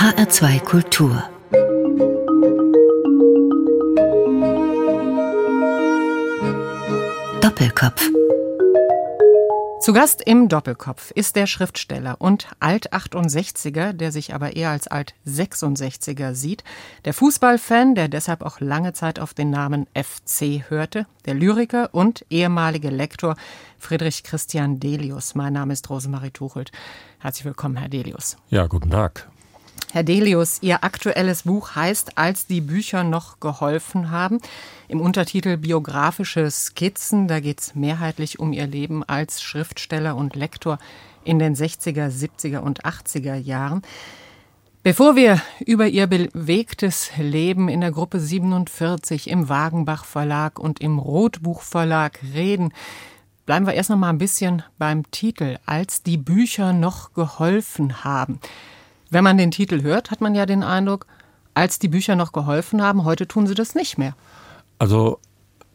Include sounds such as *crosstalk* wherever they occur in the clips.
HR2 Kultur Doppelkopf zu Gast im Doppelkopf ist der Schriftsteller und Alt-68er, der sich aber eher als Alt-66er sieht, der Fußballfan, der deshalb auch lange Zeit auf den Namen FC hörte, der Lyriker und ehemalige Lektor Friedrich Christian Delius. Mein Name ist Rosemarie Tuchelt. Herzlich willkommen, Herr Delius. Ja, guten Tag. Herr Delius, Ihr aktuelles Buch heißt Als die Bücher noch geholfen haben. Im Untertitel Biografische Skizzen. Da geht es mehrheitlich um Ihr Leben als Schriftsteller und Lektor in den 60er, 70er und 80er Jahren. Bevor wir über Ihr bewegtes Leben in der Gruppe 47 im Wagenbach Verlag und im Rotbuch Verlag reden, bleiben wir erst noch mal ein bisschen beim Titel, als die Bücher noch geholfen haben. Wenn man den Titel hört, hat man ja den Eindruck, als die Bücher noch geholfen haben, heute tun sie das nicht mehr. Also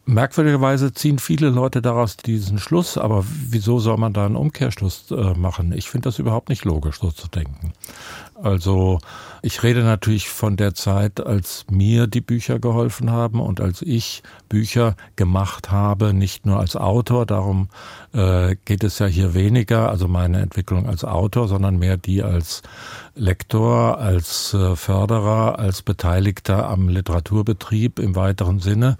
merkwürdigerweise ziehen viele Leute daraus diesen Schluss, aber wieso soll man da einen Umkehrschluss äh, machen? Ich finde das überhaupt nicht logisch, so zu denken. Also ich rede natürlich von der Zeit, als mir die Bücher geholfen haben und als ich Bücher gemacht habe, nicht nur als Autor, darum äh, geht es ja hier weniger, also meine Entwicklung als Autor, sondern mehr die als Lektor, als äh, Förderer, als Beteiligter am Literaturbetrieb im weiteren Sinne.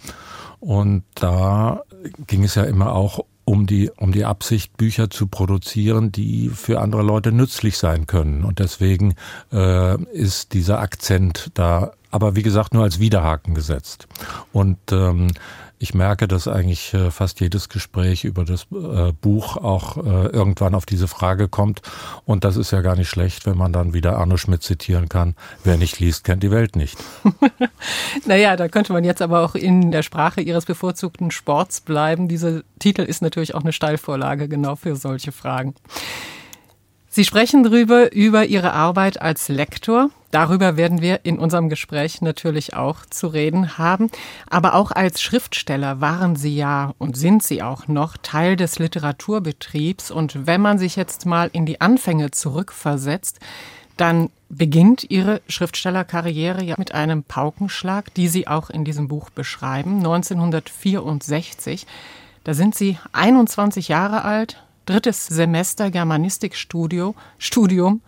Und da ging es ja immer auch um die, um die Absicht, Bücher zu produzieren, die für andere Leute nützlich sein können. Und deswegen äh, ist dieser Akzent da, aber wie gesagt, nur als Widerhaken gesetzt. Und ähm, ich merke, dass eigentlich äh, fast jedes Gespräch über das äh, Buch auch äh, irgendwann auf diese Frage kommt. Und das ist ja gar nicht schlecht, wenn man dann wieder Arno Schmidt zitieren kann. Wer nicht liest, kennt die Welt nicht. *laughs* naja, da könnte man jetzt aber auch in der Sprache Ihres bevorzugten Sports bleiben. Dieser Titel ist natürlich auch eine Steilvorlage genau für solche Fragen. Sie sprechen darüber, über Ihre Arbeit als Lektor. Darüber werden wir in unserem Gespräch natürlich auch zu reden haben. Aber auch als Schriftsteller waren Sie ja und sind Sie auch noch Teil des Literaturbetriebs. Und wenn man sich jetzt mal in die Anfänge zurückversetzt, dann beginnt Ihre Schriftstellerkarriere ja mit einem Paukenschlag, die Sie auch in diesem Buch beschreiben, 1964. Da sind Sie 21 Jahre alt, drittes Semester Germanistikstudium Studium,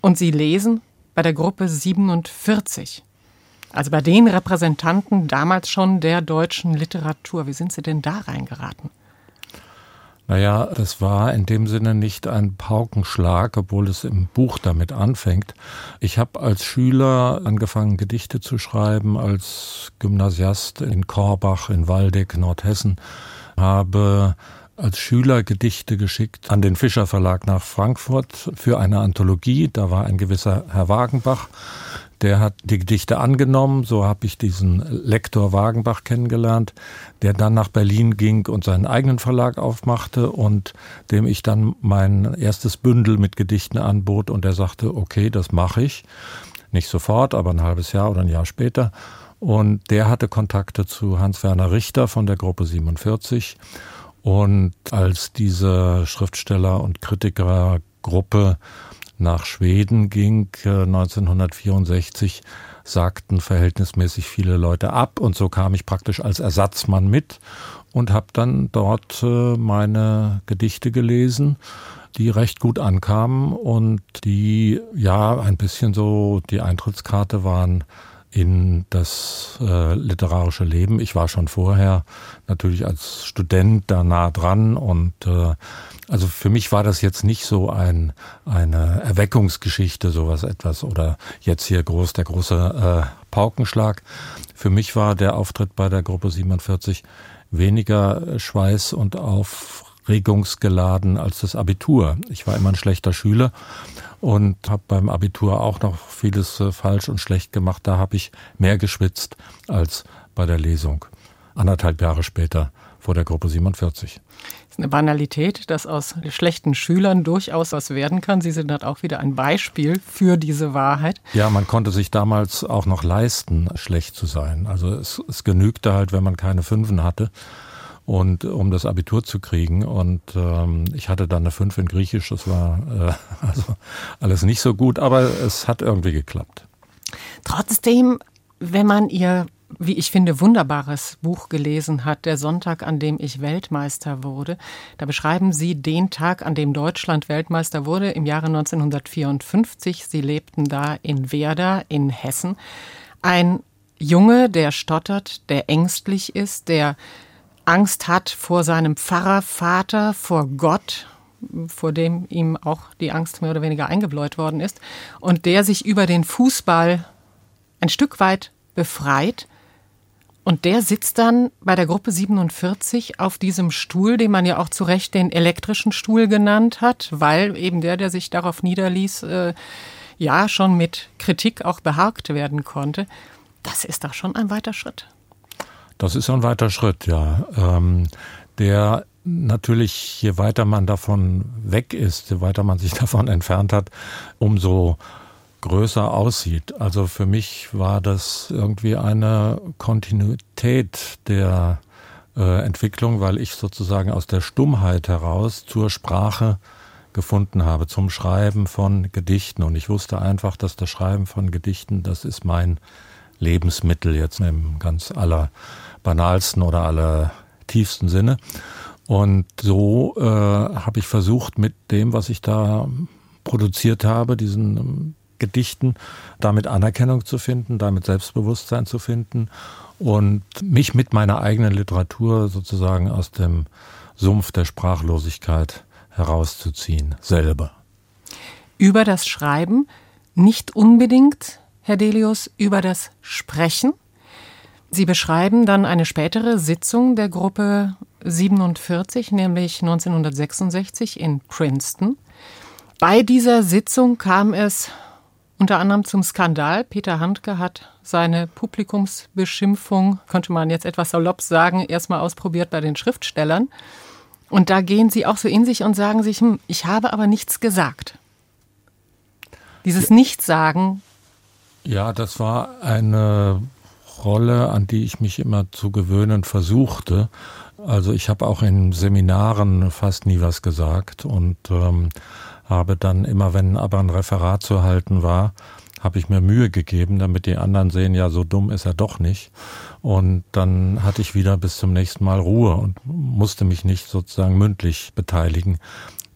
und Sie lesen bei der Gruppe 47. Also bei den Repräsentanten damals schon der deutschen Literatur. Wie sind Sie denn da reingeraten? Naja, das war in dem Sinne nicht ein Paukenschlag, obwohl es im Buch damit anfängt. Ich habe als Schüler angefangen, Gedichte zu schreiben, als Gymnasiast in Korbach, in Waldeck, Nordhessen, habe als Schüler Gedichte geschickt an den Fischer Verlag nach Frankfurt für eine Anthologie. Da war ein gewisser Herr Wagenbach, der hat die Gedichte angenommen. So habe ich diesen Lektor Wagenbach kennengelernt, der dann nach Berlin ging und seinen eigenen Verlag aufmachte und dem ich dann mein erstes Bündel mit Gedichten anbot und er sagte, okay, das mache ich. Nicht sofort, aber ein halbes Jahr oder ein Jahr später. Und der hatte Kontakte zu Hans-Werner Richter von der Gruppe 47 und als diese Schriftsteller- und Kritikergruppe nach Schweden ging, 1964, äh, sagten verhältnismäßig viele Leute ab. Und so kam ich praktisch als Ersatzmann mit und habe dann dort äh, meine Gedichte gelesen, die recht gut ankamen. Und die ja ein bisschen so die Eintrittskarte waren in das äh, literarische Leben. Ich war schon vorher natürlich als Student da nah dran und äh, also für mich war das jetzt nicht so ein eine Erweckungsgeschichte sowas etwas oder jetzt hier groß der große äh, Paukenschlag. Für mich war der Auftritt bei der Gruppe 47 weniger Schweiß und aufregungsgeladen als das Abitur. Ich war immer ein schlechter Schüler und habe beim Abitur auch noch vieles äh, falsch und schlecht gemacht. Da habe ich mehr geschwitzt als bei der Lesung. Anderthalb Jahre später vor der Gruppe 47. Das ist eine Banalität, dass aus schlechten Schülern durchaus was werden kann. Sie sind halt auch wieder ein Beispiel für diese Wahrheit. Ja, man konnte sich damals auch noch leisten, schlecht zu sein. Also es, es genügte halt, wenn man keine Fünfen hatte und um das Abitur zu kriegen. Und ähm, ich hatte dann eine 5 in Griechisch, das war äh, *laughs* also alles nicht so gut, aber es hat irgendwie geklappt. Trotzdem, wenn man ihr wie ich finde, wunderbares Buch gelesen hat, Der Sonntag, an dem ich Weltmeister wurde. Da beschreiben Sie den Tag, an dem Deutschland Weltmeister wurde, im Jahre 1954. Sie lebten da in Werder in Hessen. Ein Junge, der stottert, der ängstlich ist, der Angst hat vor seinem Pfarrervater, vor Gott, vor dem ihm auch die Angst mehr oder weniger eingebläut worden ist, und der sich über den Fußball ein Stück weit befreit und der sitzt dann bei der Gruppe 47 auf diesem Stuhl, den man ja auch zu Recht den elektrischen Stuhl genannt hat, weil eben der, der sich darauf niederließ, äh, ja schon mit Kritik auch beharkt werden konnte. Das ist doch schon ein weiter Schritt. Das ist ein weiter Schritt, ja. Ähm, der natürlich, je weiter man davon weg ist, je weiter man sich *laughs* davon entfernt hat, umso größer aussieht. Also für mich war das irgendwie eine Kontinuität der äh, Entwicklung, weil ich sozusagen aus der Stummheit heraus zur Sprache gefunden habe, zum Schreiben von Gedichten. Und ich wusste einfach, dass das Schreiben von Gedichten, das ist mein Lebensmittel jetzt im ganz aller banalsten oder aller tiefsten Sinne. Und so äh, habe ich versucht, mit dem, was ich da produziert habe, diesen Gedichten, damit Anerkennung zu finden, damit Selbstbewusstsein zu finden und mich mit meiner eigenen Literatur sozusagen aus dem Sumpf der Sprachlosigkeit herauszuziehen, selber. Über das Schreiben, nicht unbedingt, Herr Delius, über das Sprechen. Sie beschreiben dann eine spätere Sitzung der Gruppe 47, nämlich 1966 in Princeton. Bei dieser Sitzung kam es unter anderem zum Skandal. Peter Handke hat seine Publikumsbeschimpfung, könnte man jetzt etwas salopp sagen, erstmal ausprobiert bei den Schriftstellern. Und da gehen sie auch so in sich und sagen sich, hm, ich habe aber nichts gesagt. Dieses Nichtsagen. Ja, das war eine Rolle, an die ich mich immer zu gewöhnen versuchte. Also ich habe auch in Seminaren fast nie was gesagt und ähm, habe dann immer, wenn aber ein Referat zu halten war, habe ich mir Mühe gegeben, damit die anderen sehen, ja, so dumm ist er doch nicht. Und dann hatte ich wieder bis zum nächsten Mal Ruhe und musste mich nicht sozusagen mündlich beteiligen.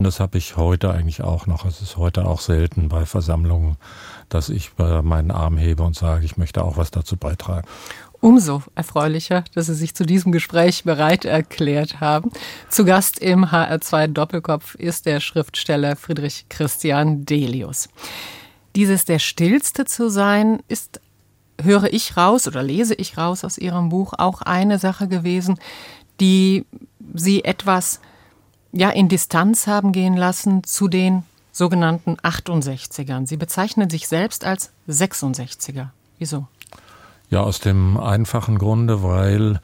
Und das habe ich heute eigentlich auch noch. Es ist heute auch selten bei Versammlungen, dass ich meinen Arm hebe und sage, ich möchte auch was dazu beitragen. Umso erfreulicher, dass Sie sich zu diesem Gespräch bereit erklärt haben. Zu Gast im HR2 Doppelkopf ist der Schriftsteller Friedrich Christian Delius. Dieses der Stillste zu sein, ist, höre ich raus oder lese ich raus aus Ihrem Buch, auch eine Sache gewesen, die Sie etwas ja, in Distanz haben gehen lassen zu den sogenannten 68ern. Sie bezeichnen sich selbst als 66er. Wieso? Ja, aus dem einfachen Grunde, weil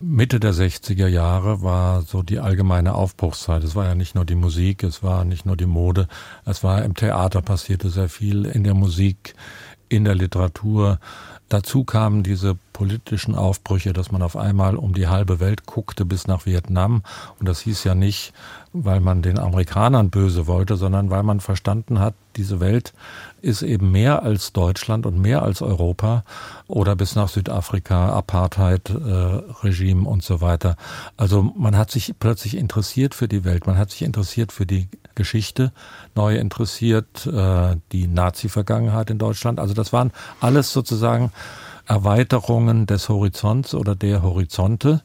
Mitte der 60er Jahre war so die allgemeine Aufbruchszeit. Es war ja nicht nur die Musik, es war nicht nur die Mode, es war im Theater passierte sehr viel, in der Musik, in der Literatur. Dazu kamen diese politischen Aufbrüche, dass man auf einmal um die halbe Welt guckte bis nach Vietnam. Und das hieß ja nicht, weil man den Amerikanern böse wollte, sondern weil man verstanden hat, diese Welt ist eben mehr als Deutschland und mehr als Europa oder bis nach Südafrika, Apartheid-Regime äh, und so weiter. Also man hat sich plötzlich interessiert für die Welt, man hat sich interessiert für die Geschichte, neu interessiert äh, die Nazi-Vergangenheit in Deutschland. Also das waren alles sozusagen Erweiterungen des Horizonts oder der Horizonte.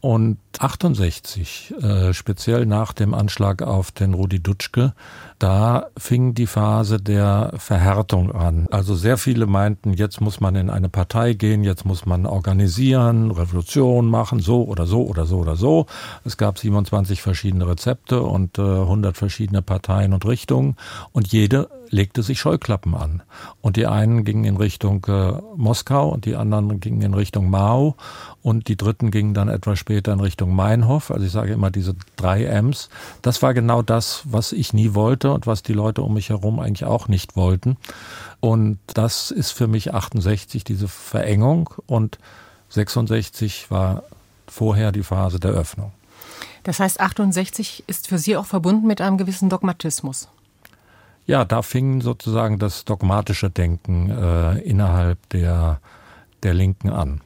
Und 68, äh, speziell nach dem Anschlag auf den Rudi Dutschke, da fing die Phase der Verhärtung an. Also sehr viele meinten, jetzt muss man in eine Partei gehen, jetzt muss man organisieren, Revolution machen, so oder so oder so oder so. Es gab 27 verschiedene Rezepte und äh, 100 verschiedene Parteien und Richtungen und jede legte sich Scheuklappen an. Und die einen gingen in Richtung äh, Moskau und die anderen gingen in Richtung Mao und die dritten gingen dann etwas später in Richtung Meinhof. Also ich sage immer diese drei M's. Das war genau das, was ich nie wollte und was die Leute um mich herum eigentlich auch nicht wollten. Und das ist für mich 68 diese Verengung und 66 war vorher die Phase der Öffnung. Das heißt, 68 ist für Sie auch verbunden mit einem gewissen Dogmatismus. Ja, da fing sozusagen das dogmatische Denken äh, innerhalb der, der Linken an.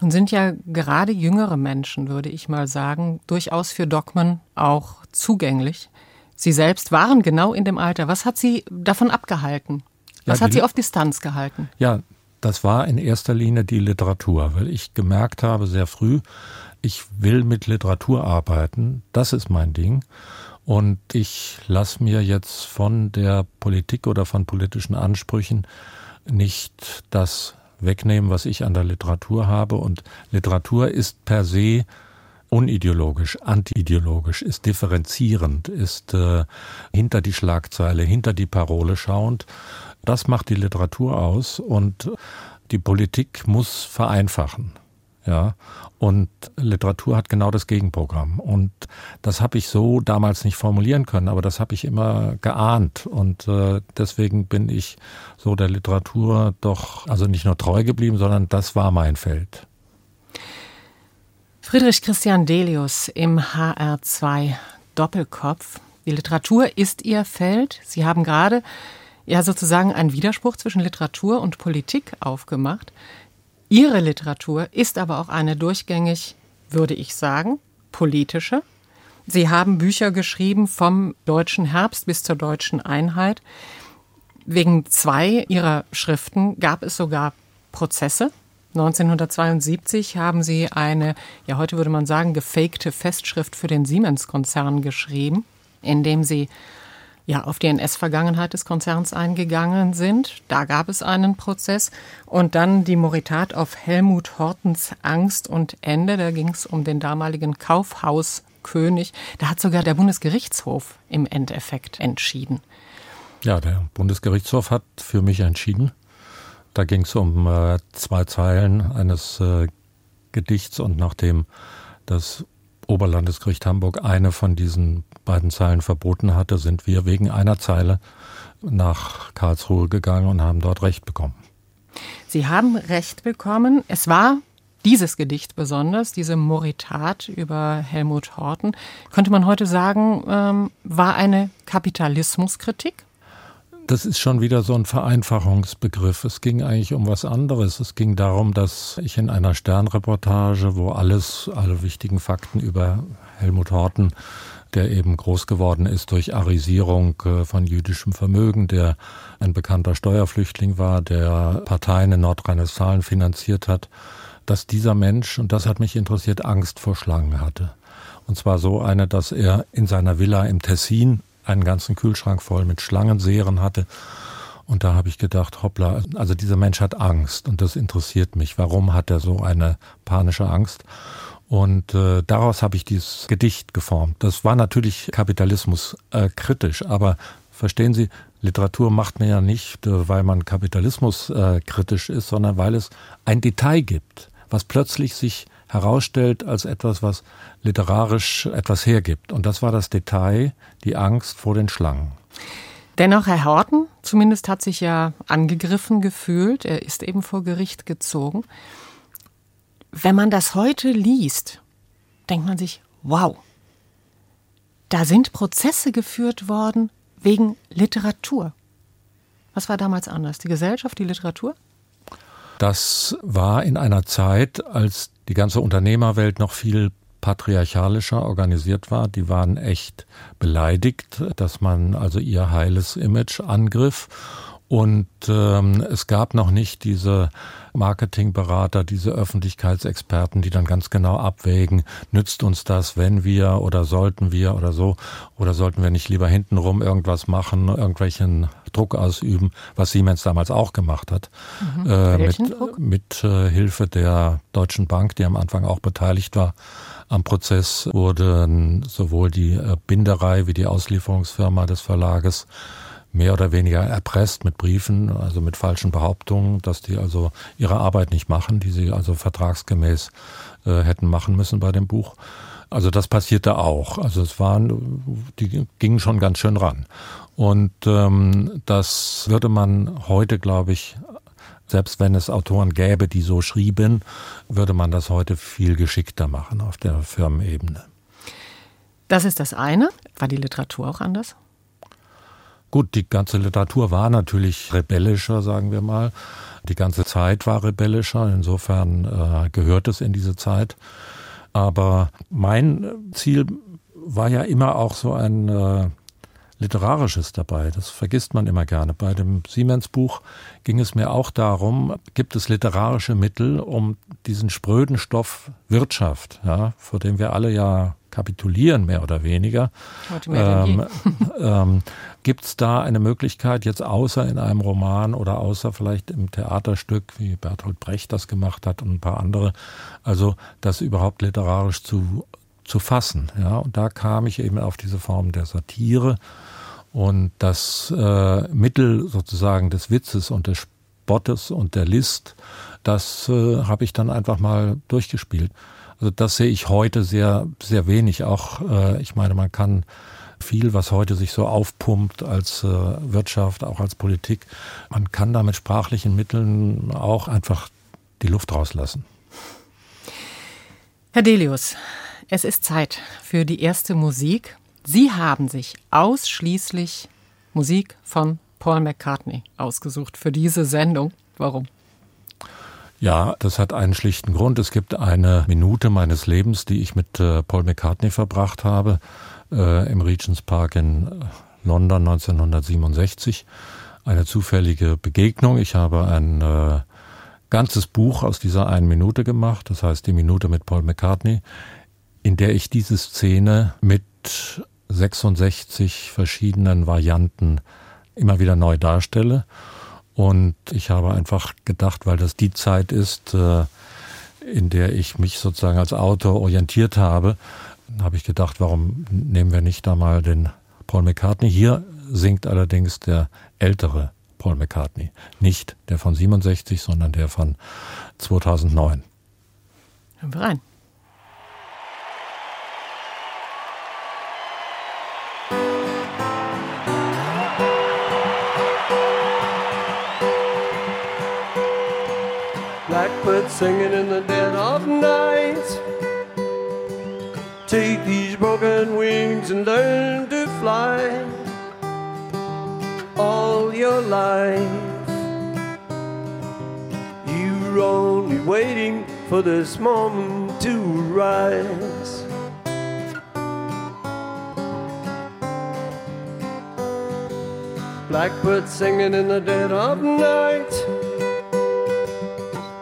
Nun sind ja gerade jüngere Menschen, würde ich mal sagen, durchaus für Dogmen auch zugänglich. Sie selbst waren genau in dem Alter. Was hat Sie davon abgehalten? Was ja, hat Sie auf Distanz gehalten? Ja, das war in erster Linie die Literatur, weil ich gemerkt habe sehr früh, ich will mit Literatur arbeiten, das ist mein Ding. Und ich lasse mir jetzt von der Politik oder von politischen Ansprüchen nicht das wegnehmen, was ich an der Literatur habe. Und Literatur ist per se unideologisch, antiideologisch, ist differenzierend, ist äh, hinter die Schlagzeile, hinter die Parole schauend. Das macht die Literatur aus und die Politik muss vereinfachen. Ja, und Literatur hat genau das Gegenprogramm. Und das habe ich so damals nicht formulieren können, aber das habe ich immer geahnt. Und äh, deswegen bin ich so der Literatur doch, also nicht nur treu geblieben, sondern das war mein Feld. Friedrich Christian Delius im HR2 Doppelkopf. Die Literatur ist Ihr Feld. Sie haben gerade ja sozusagen einen Widerspruch zwischen Literatur und Politik aufgemacht. Ihre Literatur ist aber auch eine durchgängig, würde ich sagen, politische. Sie haben Bücher geschrieben vom deutschen Herbst bis zur deutschen Einheit. Wegen zwei ihrer Schriften gab es sogar Prozesse. 1972 haben sie eine, ja heute würde man sagen, gefakte Festschrift für den Siemens-Konzern geschrieben, in dem sie ja, auf die NS-Vergangenheit des Konzerns eingegangen sind. Da gab es einen Prozess. Und dann die Moritat auf Helmut Hortens Angst und Ende. Da ging es um den damaligen Kaufhauskönig. Da hat sogar der Bundesgerichtshof im Endeffekt entschieden. Ja, der Bundesgerichtshof hat für mich entschieden. Da ging es um äh, zwei Zeilen eines äh, Gedichts und nachdem das Oberlandesgericht Hamburg eine von diesen beiden Zeilen verboten hatte, sind wir wegen einer Zeile nach Karlsruhe gegangen und haben dort Recht bekommen. Sie haben Recht bekommen. Es war dieses Gedicht besonders, diese Moritat über Helmut Horten, könnte man heute sagen, ähm, war eine Kapitalismuskritik? Das ist schon wieder so ein Vereinfachungsbegriff. Es ging eigentlich um was anderes. Es ging darum, dass ich in einer Sternreportage, wo alles, alle wichtigen Fakten über Helmut Horten, der eben groß geworden ist durch Arisierung äh, von jüdischem Vermögen, der ein bekannter Steuerflüchtling war, der Parteien in Nordrhein-Westfalen finanziert hat, dass dieser Mensch, und das hat mich interessiert, Angst vor Schlangen hatte. Und zwar so eine, dass er in seiner Villa im Tessin einen ganzen Kühlschrank voll mit Schlangenseeren hatte. Und da habe ich gedacht, hoppla, also dieser Mensch hat Angst und das interessiert mich. Warum hat er so eine panische Angst? Und äh, daraus habe ich dieses Gedicht geformt. Das war natürlich Kapitalismus äh, kritisch, aber verstehen Sie, Literatur macht man ja nicht, äh, weil man Kapitalismus äh, kritisch ist, sondern weil es ein Detail gibt, was plötzlich sich herausstellt als etwas, was literarisch etwas hergibt. Und das war das Detail, die Angst vor den Schlangen. Dennoch, Herr Horten zumindest hat sich ja angegriffen gefühlt. Er ist eben vor Gericht gezogen. Wenn man das heute liest, denkt man sich, wow, da sind Prozesse geführt worden wegen Literatur. Was war damals anders? Die Gesellschaft, die Literatur? Das war in einer Zeit, als die ganze Unternehmerwelt noch viel patriarchalischer organisiert war. Die waren echt beleidigt, dass man also ihr heiles Image angriff. Und ähm, es gab noch nicht diese Marketingberater, diese Öffentlichkeitsexperten, die dann ganz genau abwägen, nützt uns das, wenn wir oder sollten wir oder so, oder sollten wir nicht lieber hintenrum irgendwas machen, irgendwelchen Druck ausüben, was Siemens damals auch gemacht hat, mhm. äh, mit, mit äh, Hilfe der Deutschen Bank, die am Anfang auch beteiligt war. Am Prozess wurden sowohl die äh, Binderei wie die Auslieferungsfirma des Verlages mehr oder weniger erpresst mit Briefen, also mit falschen Behauptungen, dass die also ihre Arbeit nicht machen, die sie also vertragsgemäß äh, hätten machen müssen bei dem Buch. Also das passierte auch. Also es waren, die gingen schon ganz schön ran. Und ähm, das würde man heute, glaube ich, selbst wenn es Autoren gäbe, die so schrieben, würde man das heute viel geschickter machen auf der Firmenebene. Das ist das eine. War die Literatur auch anders? Gut, die ganze Literatur war natürlich rebellischer, sagen wir mal. Die ganze Zeit war rebellischer, insofern äh, gehört es in diese Zeit. Aber mein Ziel war ja immer auch so ein äh, literarisches dabei. Das vergisst man immer gerne. Bei dem Siemens-Buch ging es mir auch darum, gibt es literarische Mittel, um diesen spröden Stoff Wirtschaft, ja, vor dem wir alle ja kapitulieren, mehr oder weniger. Ähm, ähm, Gibt es da eine Möglichkeit, jetzt außer in einem Roman oder außer vielleicht im Theaterstück, wie Bertolt Brecht das gemacht hat und ein paar andere, also das überhaupt literarisch zu, zu fassen? Ja? Und da kam ich eben auf diese Form der Satire und das äh, Mittel sozusagen des Witzes und des Spottes und der List, das äh, habe ich dann einfach mal durchgespielt. Also das sehe ich heute sehr, sehr wenig. Auch, äh, ich meine, man kann viel, was heute sich so aufpumpt als äh, Wirtschaft, auch als Politik, man kann da mit sprachlichen Mitteln auch einfach die Luft rauslassen. Herr Delius, es ist Zeit für die erste Musik. Sie haben sich ausschließlich Musik von Paul McCartney ausgesucht für diese Sendung. Warum? Ja, das hat einen schlichten Grund. Es gibt eine Minute meines Lebens, die ich mit äh, Paul McCartney verbracht habe, äh, im Regents Park in äh, London 1967. Eine zufällige Begegnung. Ich habe ein äh, ganzes Buch aus dieser einen Minute gemacht, das heißt die Minute mit Paul McCartney, in der ich diese Szene mit 66 verschiedenen Varianten immer wieder neu darstelle. Und ich habe einfach gedacht, weil das die Zeit ist, äh, in der ich mich sozusagen als Autor orientiert habe, habe ich gedacht, warum nehmen wir nicht da mal den Paul McCartney? Hier singt allerdings der ältere Paul McCartney. Nicht der von 67, sondern der von 2009. Hören wir rein. Singing in the dead of night. Take these broken wings and learn to fly all your life. You're only waiting for this moment to rise. Blackbird singing in the dead of night.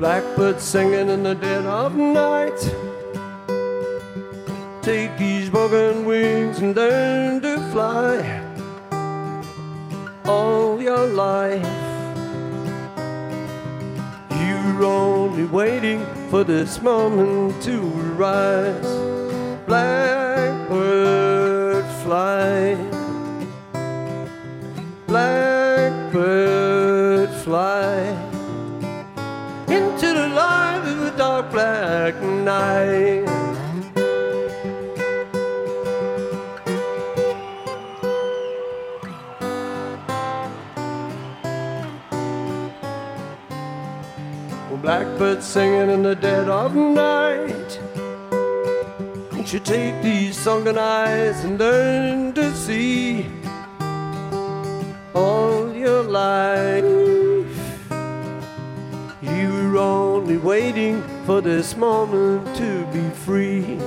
Blackbird singing in the dead of night. Take these broken wings and learn to fly all your life. You're only waiting for this moment to rise. Blackbird fly. Blackbird fly into the light of a dark black night. Blackbird singing in the dead of night. Won't you take these sunken eyes and learn to see all your life? Only waiting for this moment to be free.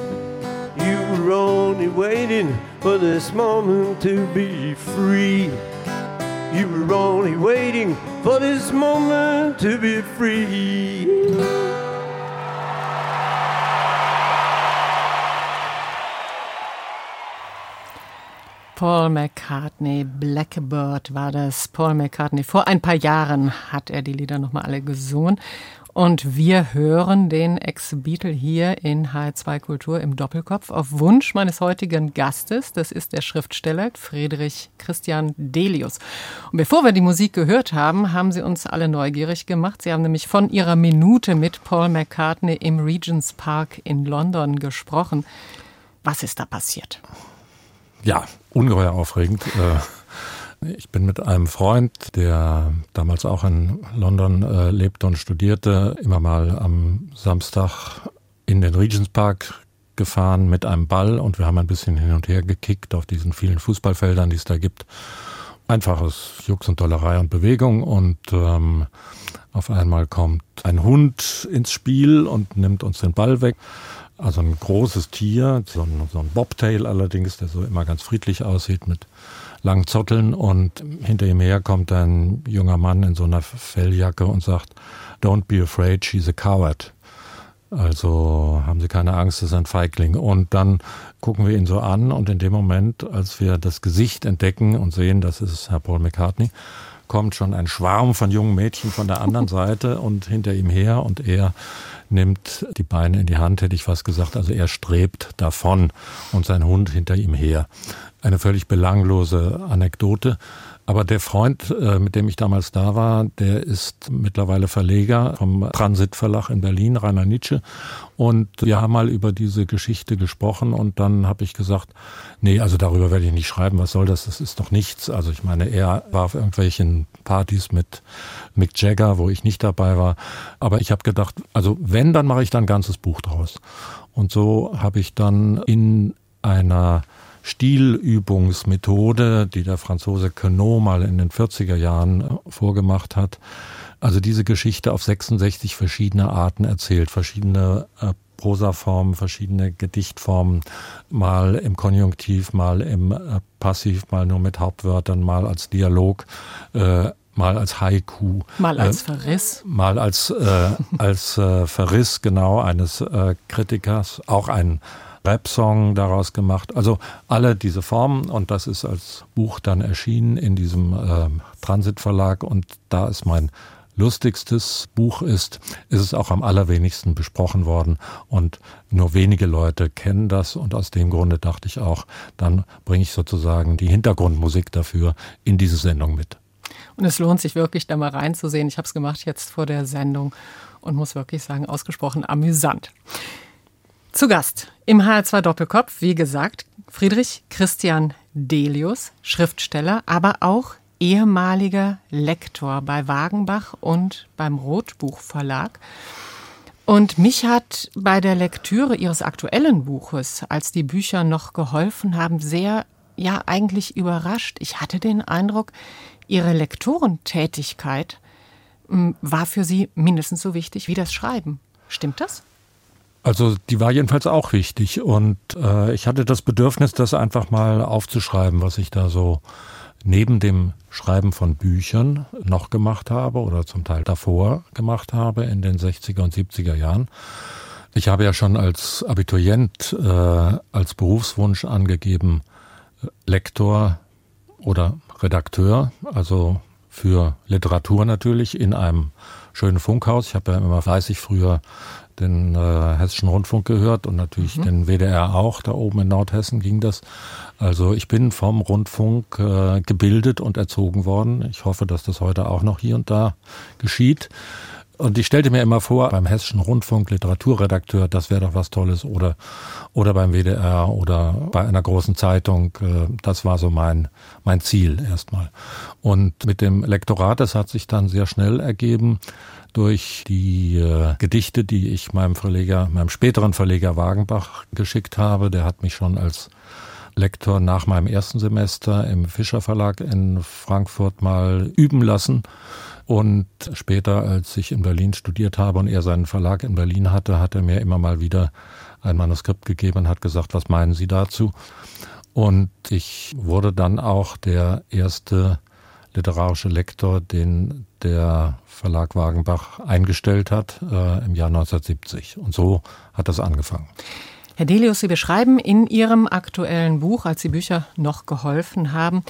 You're only waiting for this moment to be free. You were only waiting for this moment to be free. Paul McCartney, Blackbird war das. Paul McCartney. Vor ein paar Jahren hat er die Lieder nochmal alle gesungen. Und wir hören den Ex-Beatle hier in H2 Kultur im Doppelkopf auf Wunsch meines heutigen Gastes. Das ist der Schriftsteller Friedrich Christian Delius. Und bevor wir die Musik gehört haben, haben Sie uns alle neugierig gemacht. Sie haben nämlich von Ihrer Minute mit Paul McCartney im Regent's Park in London gesprochen. Was ist da passiert? Ja, ungeheuer aufregend. Ich bin mit einem Freund, der damals auch in London äh, lebte und studierte, immer mal am Samstag in den Regents Park gefahren mit einem Ball und wir haben ein bisschen hin und her gekickt auf diesen vielen Fußballfeldern, die es da gibt. Einfaches Jux und Dollerei und Bewegung und ähm, auf einmal kommt ein Hund ins Spiel und nimmt uns den Ball weg. Also ein großes Tier, so ein, so ein Bobtail allerdings, der so immer ganz friedlich aussieht mit langen Zotteln und hinter ihm her kommt ein junger Mann in so einer Felljacke und sagt, Don't be afraid, she's a coward. Also haben Sie keine Angst, das ist ein Feigling. Und dann gucken wir ihn so an und in dem Moment, als wir das Gesicht entdecken und sehen, das ist Herr Paul McCartney, kommt schon ein Schwarm von jungen Mädchen von der anderen *laughs* Seite und hinter ihm her und er nimmt die Beine in die Hand, hätte ich fast gesagt. Also er strebt davon und sein Hund hinter ihm her. Eine völlig belanglose Anekdote. Aber der Freund, äh, mit dem ich damals da war, der ist mittlerweile Verleger vom Transit Verlag in Berlin, Rainer Nietzsche. Und wir haben mal über diese Geschichte gesprochen und dann habe ich gesagt, nee, also darüber werde ich nicht schreiben, was soll das? Das ist doch nichts. Also ich meine, er war auf irgendwelchen Partys mit Mick Jagger, wo ich nicht dabei war. Aber ich habe gedacht, also wenn, dann mache ich da ein ganzes Buch draus. Und so habe ich dann in einer Stilübungsmethode, die der Franzose Queneau mal in den 40er Jahren äh, vorgemacht hat. Also diese Geschichte auf 66 verschiedene Arten erzählt, verschiedene äh, Prosaformen, verschiedene Gedichtformen, mal im Konjunktiv, mal im äh, Passiv, mal nur mit Hauptwörtern, mal als Dialog, äh, mal als Haiku. Mal als äh, Verriss. Mal als, äh, als äh, Verriss, genau, eines äh, Kritikers. Auch ein Rap-Song daraus gemacht. Also alle diese Formen und das ist als Buch dann erschienen in diesem äh, Transit-Verlag und da ist mein lustigstes Buch ist, ist es auch am allerwenigsten besprochen worden und nur wenige Leute kennen das und aus dem Grunde dachte ich auch, dann bringe ich sozusagen die Hintergrundmusik dafür in diese Sendung mit. Und es lohnt sich wirklich, da mal reinzusehen. Ich habe es gemacht jetzt vor der Sendung und muss wirklich sagen, ausgesprochen amüsant. Zu Gast im HR2 Doppelkopf, wie gesagt, Friedrich Christian Delius, Schriftsteller, aber auch ehemaliger Lektor bei Wagenbach und beim Rotbuch Verlag. Und mich hat bei der Lektüre Ihres aktuellen Buches, als die Bücher noch geholfen haben, sehr, ja, eigentlich überrascht. Ich hatte den Eindruck, Ihre Lektorentätigkeit hm, war für Sie mindestens so wichtig wie das Schreiben. Stimmt das? Also die war jedenfalls auch wichtig und äh, ich hatte das Bedürfnis, das einfach mal aufzuschreiben, was ich da so neben dem Schreiben von Büchern noch gemacht habe oder zum Teil davor gemacht habe in den 60er und 70er Jahren. Ich habe ja schon als Abiturient äh, als Berufswunsch angegeben, Lektor oder Redakteur, also für Literatur natürlich in einem schönen Funkhaus. Ich habe ja immer fleißig früher den äh, Hessischen Rundfunk gehört und natürlich mhm. den WDR auch. Da oben in Nordhessen ging das. Also ich bin vom Rundfunk äh, gebildet und erzogen worden. Ich hoffe, dass das heute auch noch hier und da geschieht. Und ich stellte mir immer vor, beim Hessischen Rundfunk Literaturredakteur, das wäre doch was Tolles, oder, oder beim WDR oder bei einer großen Zeitung. Äh, das war so mein, mein Ziel erstmal. Und mit dem Lektorat, das hat sich dann sehr schnell ergeben, durch die äh, Gedichte, die ich meinem Verleger, meinem späteren Verleger Wagenbach geschickt habe. Der hat mich schon als Lektor nach meinem ersten Semester im Fischer Verlag in Frankfurt mal üben lassen. Und später, als ich in Berlin studiert habe und er seinen Verlag in Berlin hatte, hat er mir immer mal wieder ein Manuskript gegeben und hat gesagt, was meinen Sie dazu? Und ich wurde dann auch der erste literarische Lektor, den der Verlag Wagenbach eingestellt hat äh, im Jahr 1970. Und so hat das angefangen. Herr Delius, Sie beschreiben in Ihrem aktuellen Buch, als die Bücher noch geholfen haben,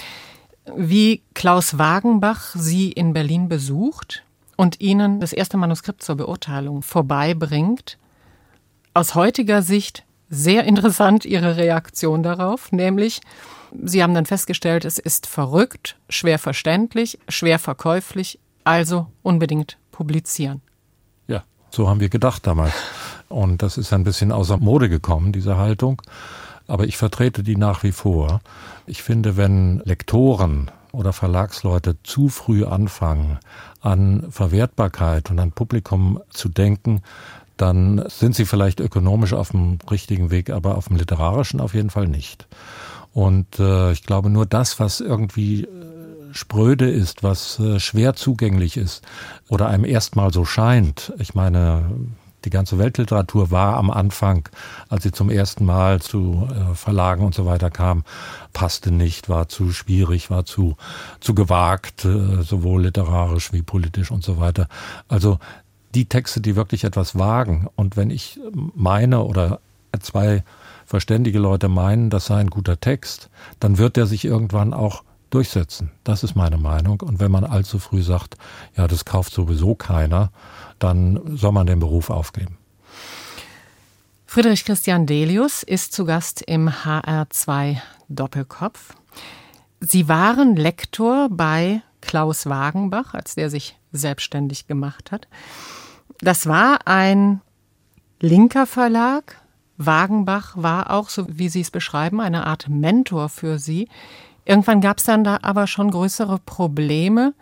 wie Klaus Wagenbach Sie in Berlin besucht und Ihnen das erste Manuskript zur Beurteilung vorbeibringt. Aus heutiger Sicht sehr interessant Ihre Reaktion darauf, nämlich Sie haben dann festgestellt, es ist verrückt, schwer verständlich, schwer verkäuflich, also unbedingt publizieren. Ja, so haben wir gedacht damals. Und das ist ein bisschen außer Mode gekommen, diese Haltung. Aber ich vertrete die nach wie vor. Ich finde, wenn Lektoren oder Verlagsleute zu früh anfangen, an Verwertbarkeit und an Publikum zu denken, dann sind sie vielleicht ökonomisch auf dem richtigen Weg, aber auf dem literarischen auf jeden Fall nicht. Und äh, ich glaube, nur das, was irgendwie äh, spröde ist, was äh, schwer zugänglich ist oder einem erstmal so scheint, ich meine, die ganze Weltliteratur war am Anfang, als sie zum ersten Mal zu äh, Verlagen und so weiter kam, passte nicht, war zu schwierig, war zu, zu gewagt, äh, sowohl literarisch wie politisch und so weiter. Also die Texte, die wirklich etwas wagen. Und wenn ich meine oder zwei verständige Leute meinen, das sei ein guter Text, dann wird der sich irgendwann auch durchsetzen. Das ist meine Meinung. Und wenn man allzu früh sagt, ja, das kauft sowieso keiner, dann soll man den Beruf aufgeben. Friedrich Christian Delius ist zu Gast im HR2 Doppelkopf. Sie waren Lektor bei Klaus Wagenbach, als der sich selbstständig gemacht hat. Das war ein linker Verlag. Wagenbach war auch, so wie Sie es beschreiben, eine Art Mentor für Sie. Irgendwann gab es dann da aber schon größere Probleme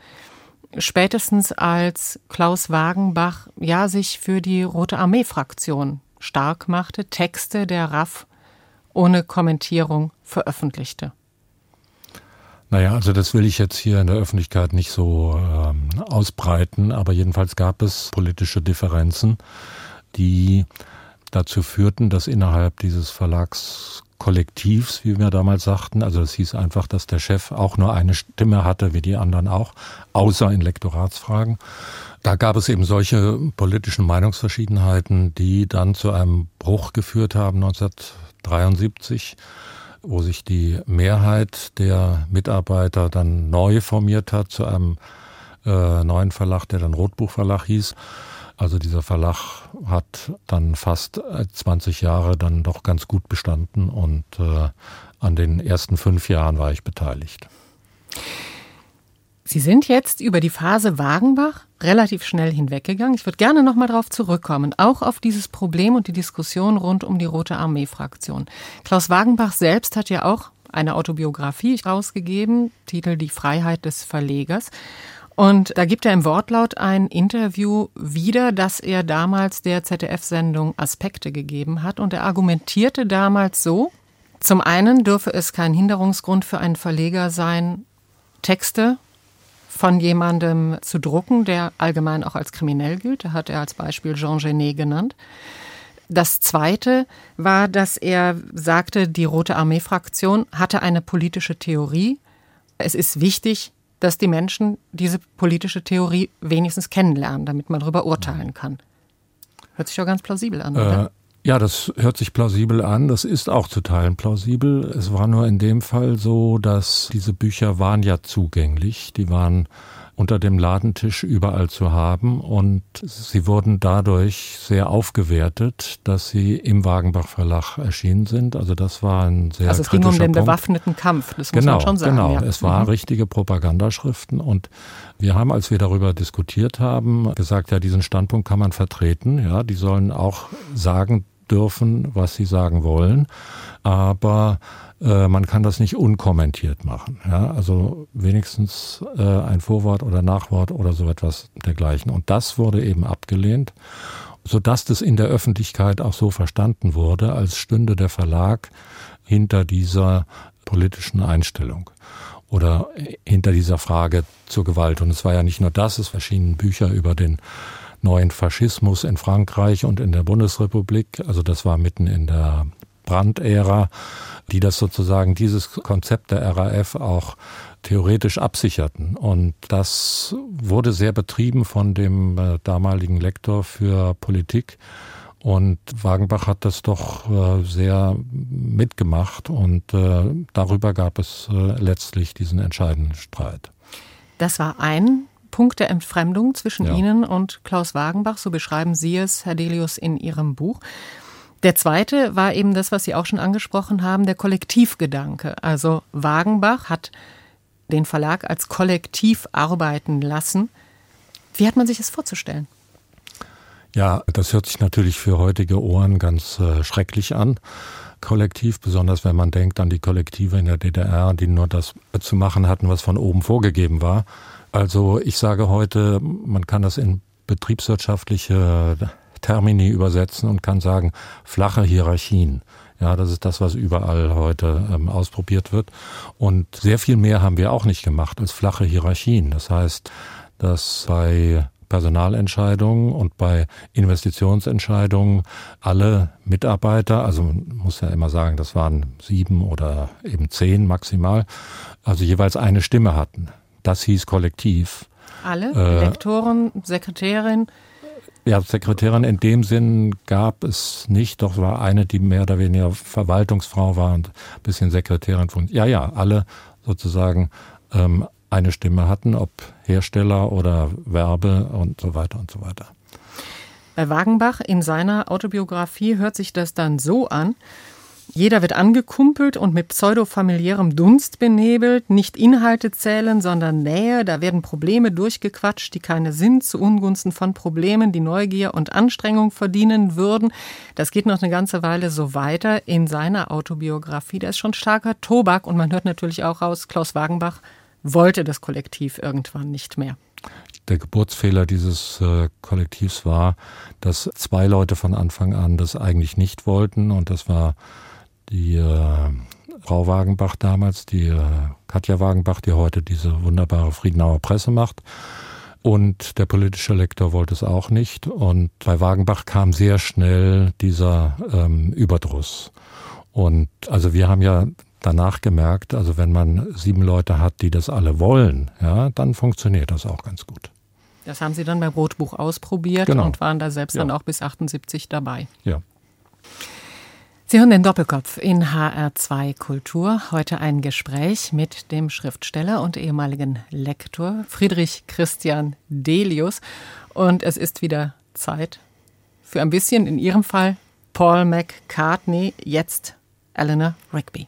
spätestens als Klaus Wagenbach ja sich für die Rote Armee-Fraktion stark machte, Texte der RAF ohne Kommentierung veröffentlichte. Naja, also das will ich jetzt hier in der Öffentlichkeit nicht so ähm, ausbreiten, aber jedenfalls gab es politische Differenzen, die dazu führten, dass innerhalb dieses Verlags Kollektivs, wie wir damals sagten. Also es hieß einfach, dass der Chef auch nur eine Stimme hatte, wie die anderen auch, außer in Lektoratsfragen. Da gab es eben solche politischen Meinungsverschiedenheiten, die dann zu einem Bruch geführt haben 1973 wo sich die Mehrheit der Mitarbeiter dann neu formiert hat zu einem äh, neuen Verlag, der dann Rotbuchverlag hieß. Also dieser Verlag hat dann fast 20 Jahre dann doch ganz gut bestanden und äh, an den ersten fünf Jahren war ich beteiligt. Sie sind jetzt über die Phase Wagenbach relativ schnell hinweggegangen. Ich würde gerne noch mal darauf zurückkommen, auch auf dieses Problem und die Diskussion rund um die Rote Armee-Fraktion. Klaus Wagenbach selbst hat ja auch eine Autobiografie rausgegeben, Titel Die Freiheit des Verlegers. Und da gibt er im Wortlaut ein Interview wieder, das er damals der ZDF-Sendung Aspekte gegeben hat. Und er argumentierte damals so, zum einen dürfe es kein Hinderungsgrund für einen Verleger sein, Texte von jemandem zu drucken, der allgemein auch als kriminell gilt. Da hat er als Beispiel Jean Genet genannt. Das Zweite war, dass er sagte, die Rote Armee-Fraktion hatte eine politische Theorie. Es ist wichtig, dass die Menschen diese politische Theorie wenigstens kennenlernen, damit man darüber urteilen kann. Hört sich doch ganz plausibel an, oder? Äh, ja, das hört sich plausibel an. Das ist auch zu Teilen plausibel. Es war nur in dem Fall so, dass diese Bücher waren ja zugänglich. Die waren unter dem Ladentisch überall zu haben und sie wurden dadurch sehr aufgewertet, dass sie im Wagenbach Verlag erschienen sind. Also das war ein sehr Also es ging um den Punkt. bewaffneten Kampf, das muss genau, man schon sagen. Genau, ja. es waren mhm. richtige Propagandaschriften und wir haben, als wir darüber diskutiert haben, gesagt, ja, diesen Standpunkt kann man vertreten. Ja, die sollen auch sagen dürfen, was sie sagen wollen, aber äh, man kann das nicht unkommentiert machen. Ja? Also wenigstens äh, ein Vorwort oder Nachwort oder so etwas dergleichen. Und das wurde eben abgelehnt, sodass das in der Öffentlichkeit auch so verstanden wurde, als stünde der Verlag hinter dieser politischen Einstellung oder hinter dieser Frage zur Gewalt. Und es war ja nicht nur das, es erschienen Bücher über den neuen Faschismus in Frankreich und in der Bundesrepublik. Also das war mitten in der Brandära, die das sozusagen dieses Konzept der RAF auch theoretisch absicherten. Und das wurde sehr betrieben von dem äh, damaligen Lektor für Politik. Und Wagenbach hat das doch äh, sehr mitgemacht und äh, darüber gab es letztlich diesen entscheidenden Streit. Das war ein Punkt der Entfremdung zwischen Ja. Ihnen und Klaus Wagenbach, so beschreiben Sie es, Herr Delius, in Ihrem Buch. Der zweite war eben das, was Sie auch schon angesprochen haben, der Kollektivgedanke. Also Wagenbach hat den Verlag als Kollektiv arbeiten lassen. Wie hat man sich das vorzustellen? Ja, das hört sich natürlich für heutige Ohren ganz äh, schrecklich an. Kollektiv, besonders wenn man denkt an die Kollektive in der DDR, die nur das zu machen hatten, was von oben vorgegeben war. Also ich sage heute, man kann das in betriebswirtschaftliche Termini übersetzen und kann sagen, flache Hierarchien. Ja, das ist das, was überall heute ähm, ausprobiert wird. Und sehr viel mehr haben wir auch nicht gemacht als flache Hierarchien. Das heißt, dass bei Personalentscheidungen und bei Investitionsentscheidungen alle Mitarbeiter, also man muss ja immer sagen, das waren sieben oder eben zehn maximal, also jeweils eine Stimme hatten. Das hieß Kollektiv. Alle? Äh, Lektoren, Sekretärin? Ja, Sekretärin in dem Sinn gab es nicht, doch war eine, die mehr oder weniger Verwaltungsfrau war und ein bisschen Sekretärin von. Ja, ja, alle sozusagen ähm, eine Stimme hatten, ob Hersteller oder Werbe und so weiter und so weiter. Bei Wagenbach in seiner Autobiografie hört sich das dann so an. Jeder wird angekumpelt und mit pseudofamiliärem Dunst benebelt, nicht Inhalte zählen, sondern Nähe, da werden Probleme durchgequatscht, die keine sind, zu Ungunsten von Problemen, die Neugier und Anstrengung verdienen würden. Das geht noch eine ganze Weile so weiter in seiner Autobiografie. Da ist schon starker Tobak und man hört natürlich auch raus, Klaus Wagenbach wollte das Kollektiv irgendwann nicht mehr. Der Geburtsfehler dieses äh, Kollektivs war, dass zwei Leute von Anfang an das eigentlich nicht wollten und das war die äh, Frau Wagenbach damals, die äh, Katja Wagenbach, die heute diese wunderbare Friedenauer Presse macht. Und der politische Lektor wollte es auch nicht. Und bei Wagenbach kam sehr schnell dieser ähm, Überdruss. Und also wir haben ja danach gemerkt, also wenn man sieben Leute hat, die das alle wollen, ja, dann funktioniert das auch ganz gut. Das haben Sie dann beim Rotbuch ausprobiert Genau. und waren da selbst Ja. dann auch bis 78 dabei. Ja. Sie hören den Doppelkopf in HR2 Kultur. Heute ein Gespräch mit dem Schriftsteller und ehemaligen Lektor Friedrich Christian Delius. Und es ist wieder Zeit für ein bisschen, in Ihrem Fall, Paul McCartney, jetzt Eleanor Rigby.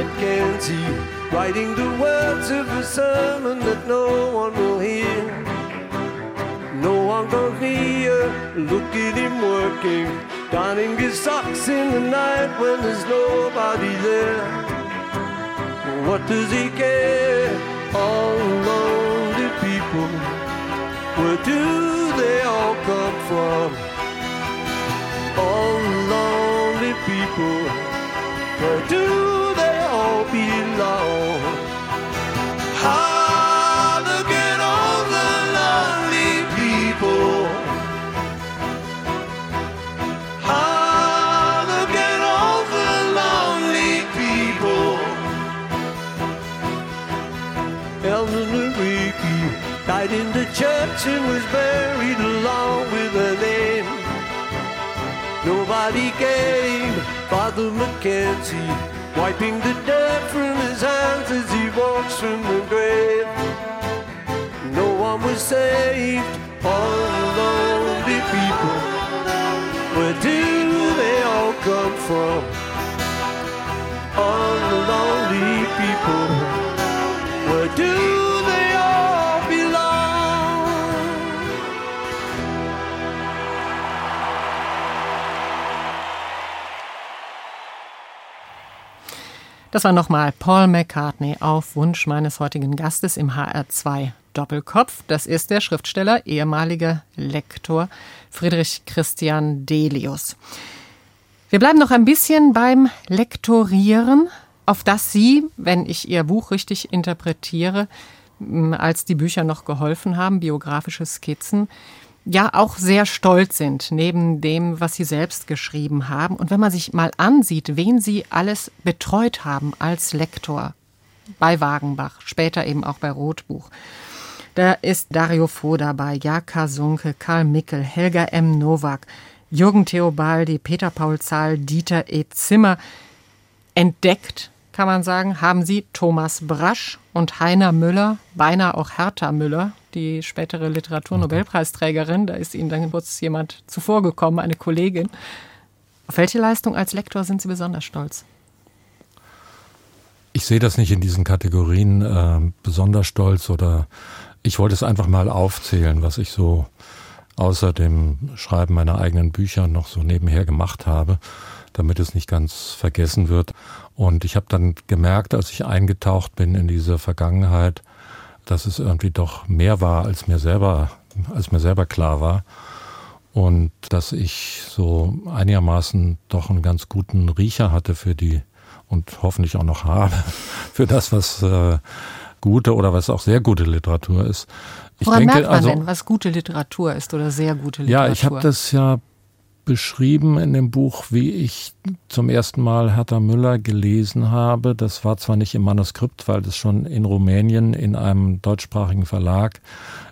Father Mackenzie writing the words of a sermon that no one will hear. No one can hear. Look at him working, donning his socks in the night when there's nobody there. What does he care? All lonely people. Where do they all come from? All lonely people. Where do belong? Ah, look at all the lonely people. Ah, look at all the lonely people. Eleanor Rigby died in the church and was buried along with her name. Nobody came, Father Mackenzie, wiping the dirt from his hands as he walks from the grave. No one was saved, all the lonely people. Where do they all come from? All the lonely people. Where do Das war nochmal Paul McCartney auf Wunsch meines heutigen Gastes im HR2 Doppelkopf. Das ist der Schriftsteller, ehemaliger Lektor Friedrich Christian Delius. Wir bleiben noch ein bisschen beim Lektorieren, auf das Sie, wenn ich Ihr Buch richtig interpretiere, als die Bücher noch geholfen haben, biografische Skizzen, ja auch sehr stolz sind, neben dem, was sie selbst geschrieben haben. Und wenn man sich mal ansieht, wen sie alles betreut haben als Lektor bei Wagenbach, später eben auch bei Rotbuch. Da ist Dario Fo dabei, Jaka Sunke, Karl Mickel, Helga M. Nowak, Jürgen Theobaldi, Peter Paul Zahl, Dieter E. Zimmer. Entdeckt, kann man sagen, haben sie Thomas Brasch und Heiner Müller, beinahe auch Hertha Müller, die spätere Literaturnobelpreisträgerin. Da ist Ihnen dann kurz jemand zuvorgekommen, eine Kollegin. Auf welche Leistung als Lektor sind Sie besonders stolz? Ich sehe das nicht in diesen Kategorien äh, besonders stolz oder ich wollte es einfach mal aufzählen, was ich so außer dem Schreiben meiner eigenen Bücher noch so nebenher gemacht habe, damit es nicht ganz vergessen wird. Und ich habe dann gemerkt, als ich eingetaucht bin in diese Vergangenheit, dass es irgendwie doch mehr war, als mir selber, als mir selber klar war. Und dass ich so einigermaßen doch einen ganz guten Riecher hatte für die und hoffentlich auch noch habe, *laughs* für das, was äh, gute oder was auch sehr gute Literatur ist. Ich Woran denke, merkt man also, denn, was gute Literatur ist oder sehr gute Literatur? Ja, ich habe das ja beschrieben in dem Buch, wie ich zum ersten Mal Hertha Müller gelesen habe. Das war zwar nicht im Manuskript, weil es schon in Rumänien in einem deutschsprachigen Verlag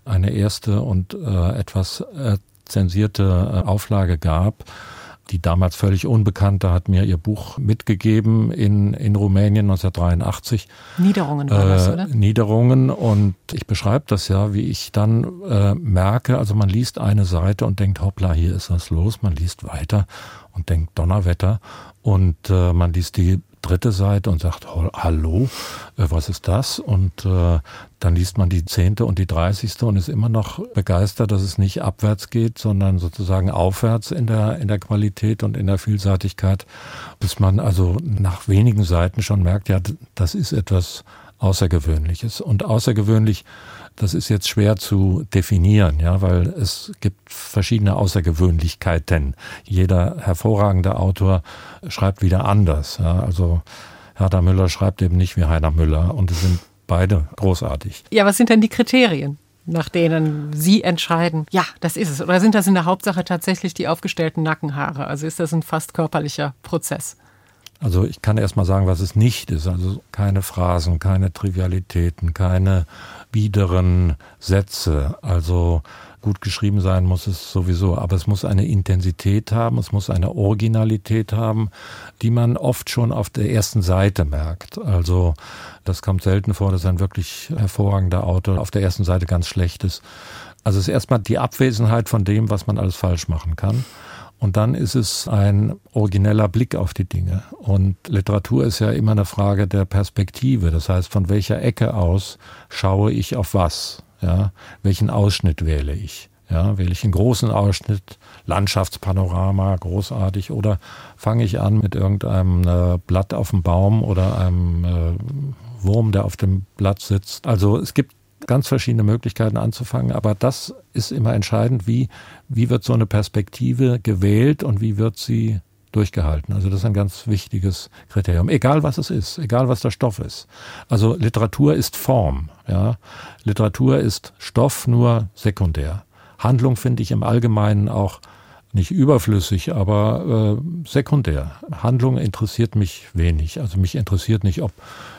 eine erste und äh, etwas äh, zensierte äh, Auflage gab die damals völlig Unbekannte hat mir ihr Buch mitgegeben in, in Rumänien 1983. Niederungen war das, äh, oder? Niederungen und ich beschreibe das ja, wie ich dann äh, merke, also man liest eine Seite und denkt, hoppla, hier ist was los, man liest weiter und denkt Donnerwetter und äh, man liest die dritte Seite und sagt, hallo, äh, was ist das? Und äh, dann liest man die zehnte und die dreißigste und ist immer noch begeistert, dass es nicht abwärts geht, sondern sozusagen aufwärts in der, in der Qualität und in der Vielseitigkeit, bis man also nach wenigen Seiten schon merkt, ja, das ist etwas Außergewöhnliches. Und außergewöhnlich das ist jetzt schwer zu definieren, ja, weil es gibt verschiedene Außergewöhnlichkeiten. Jeder hervorragende Autor schreibt wieder anders. Ja. Also Hertha Müller schreibt eben nicht wie Heiner Müller und es sind beide großartig. Ja, was sind denn die Kriterien? nach denen Sie entscheiden, ja, das ist es? Oder sind das in der Hauptsache tatsächlich die aufgestellten Nackenhaare? Also ist das ein fast körperlicher Prozess? Also ich kann erst mal sagen, was es nicht ist. Also keine Phrasen, keine Trivialitäten, keine biederen Sätze. Also gut geschrieben sein muss es sowieso, aber es muss eine Intensität haben, es muss eine Originalität haben, die man oft schon auf der ersten Seite merkt. Also das kommt selten vor, dass ein wirklich hervorragender Autor auf der ersten Seite ganz schlecht ist. Also es ist erstmal die Abwesenheit von dem, was man alles falsch machen kann. Und dann ist es ein origineller Blick auf die Dinge. Und Literatur ist ja immer eine Frage der Perspektive. Das heißt, von welcher Ecke aus schaue ich auf was? Ja, welchen Ausschnitt wähle ich? Ja, wähle ich einen großen Ausschnitt, Landschaftspanorama, großartig, oder fange ich an mit irgendeinem äh, Blatt auf dem Baum oder einem äh, Wurm, der auf dem Blatt sitzt? Also es gibt ganz verschiedene Möglichkeiten anzufangen, aber das ist immer entscheidend, wie, wie wird so eine Perspektive gewählt und wie wird sie durchgehalten. Also das ist ein ganz wichtiges Kriterium. Egal was es ist, egal was der Stoff ist. Also Literatur ist Form, ja. Literatur ist Stoff nur sekundär. Handlung finde ich im Allgemeinen auch nicht überflüssig, aber äh, sekundär. Handlung interessiert mich wenig. Also mich interessiert nicht, ob,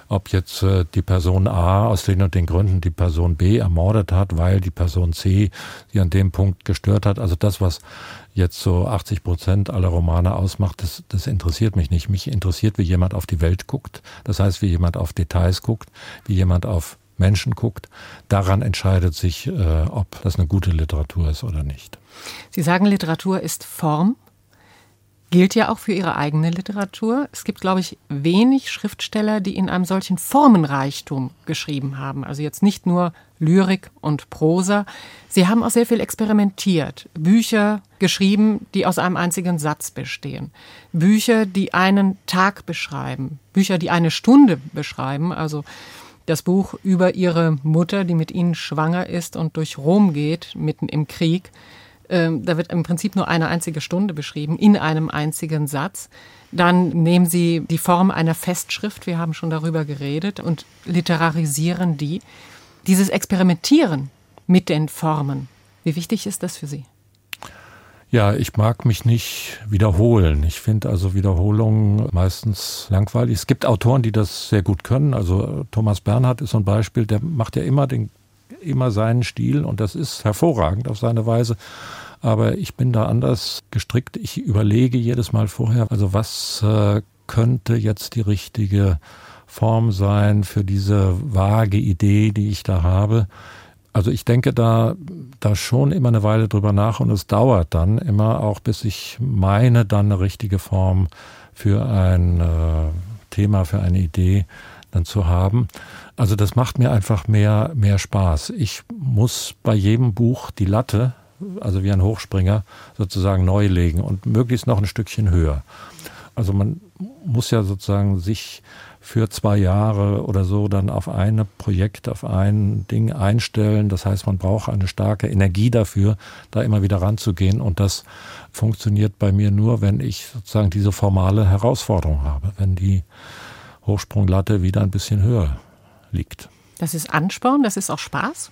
ob jetzt äh, die Person A aus den und den Gründen die Person B ermordet hat, weil die Person C sie an dem Punkt gestört hat. Also das, was jetzt so 80 Prozent aller Romane ausmacht, das, das interessiert mich nicht. Mich interessiert, wie jemand auf die Welt guckt. Das heißt, wie jemand auf Details guckt, wie jemand auf Menschen guckt. Daran entscheidet sich, äh, ob das eine gute Literatur ist oder nicht. Sie sagen, Literatur ist Form. Gilt ja auch für Ihre eigene Literatur. Es gibt, glaube ich, wenig Schriftsteller, die in einem solchen Formenreichtum geschrieben haben. Also jetzt nicht nur Lyrik und Prosa. Sie haben auch sehr viel experimentiert. Bücher, geschrieben, die aus einem einzigen Satz bestehen. Bücher, die einen Tag beschreiben. Bücher, die eine Stunde beschreiben. Also das Buch über ihre Mutter, die mit ihnen schwanger ist und durch Rom geht, mitten im Krieg. Ähm, da wird im Prinzip nur eine einzige Stunde beschrieben, in einem einzigen Satz. Dann nehmen Sie die Form einer Festschrift, wir haben schon darüber geredet, und literarisieren die. Dieses Experimentieren mit den Formen, wie wichtig ist das für Sie? Ja, ich mag mich nicht wiederholen. Ich finde also Wiederholungen meistens langweilig. Es gibt Autoren, die das sehr gut können. Also Thomas Bernhard ist so ein Beispiel, der macht ja immer den, immer seinen Stil und das ist hervorragend auf seine Weise. Aber ich bin da anders gestrickt. Ich überlege jedes Mal vorher, also was äh, könnte jetzt die richtige Form sein für diese vage Idee, die ich da habe. Also ich denke da, da schon immer eine Weile drüber nach und es dauert dann immer auch, bis ich meine, dann eine richtige Form für ein äh, Thema, für eine Idee dann zu haben. Also das macht mir einfach mehr, mehr Spaß. Ich muss bei jedem Buch die Latte, also wie ein Hochspringer, sozusagen neu legen und möglichst noch ein Stückchen höher. Also man muss ja sozusagen sich für zwei Jahre oder so dann auf ein Projekt, auf ein Ding einstellen. Das heißt, man braucht eine starke Energie dafür, da immer wieder ranzugehen. Und das funktioniert bei mir nur, wenn ich sozusagen diese formale Herausforderung habe, wenn die Hochsprunglatte wieder ein bisschen höher liegt. Das ist Ansporn, das ist auch Spaß?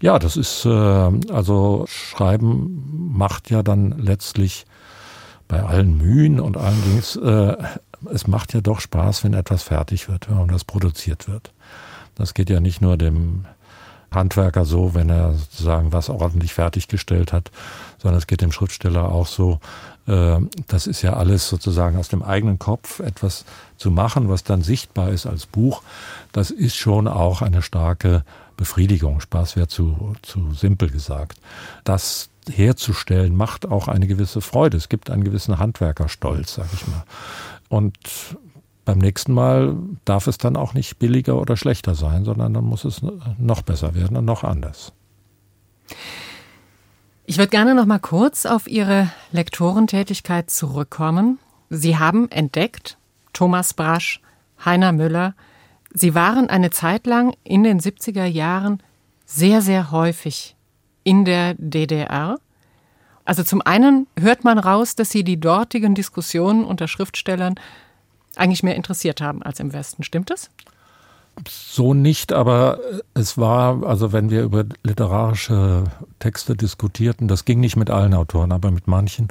Ja, das ist, äh, also Schreiben macht ja dann letztlich bei allen Mühen und allen Dings äh, es macht ja doch Spaß, wenn etwas fertig wird, wenn das produziert wird. Das geht ja nicht nur dem Handwerker so, wenn er sozusagen was ordentlich fertiggestellt hat, sondern es geht dem Schriftsteller auch so. Äh, das ist ja alles sozusagen aus dem eigenen Kopf etwas zu machen, was dann sichtbar ist als Buch. Das ist schon auch eine starke Befriedigung. Spaß wäre zu, zu simpel gesagt. Das herzustellen macht auch eine gewisse Freude. Es gibt einen gewissen Handwerkerstolz, sag ich mal. Und beim nächsten Mal darf es dann auch nicht billiger oder schlechter sein, sondern dann muss es noch besser werden und noch anders. Ich würde gerne noch mal kurz auf Ihre Lektorentätigkeit zurückkommen. Sie haben entdeckt, Thomas Brasch, Heiner Müller, Sie waren eine Zeit lang in den 70er Jahren sehr, sehr häufig in der DDR. Also zum einen hört man raus, dass Sie die dortigen Diskussionen unter Schriftstellern eigentlich mehr interessiert haben als im Westen. Stimmt das? So nicht, aber es war, also wenn wir über literarische Texte diskutierten, das ging nicht mit allen Autoren, aber mit manchen,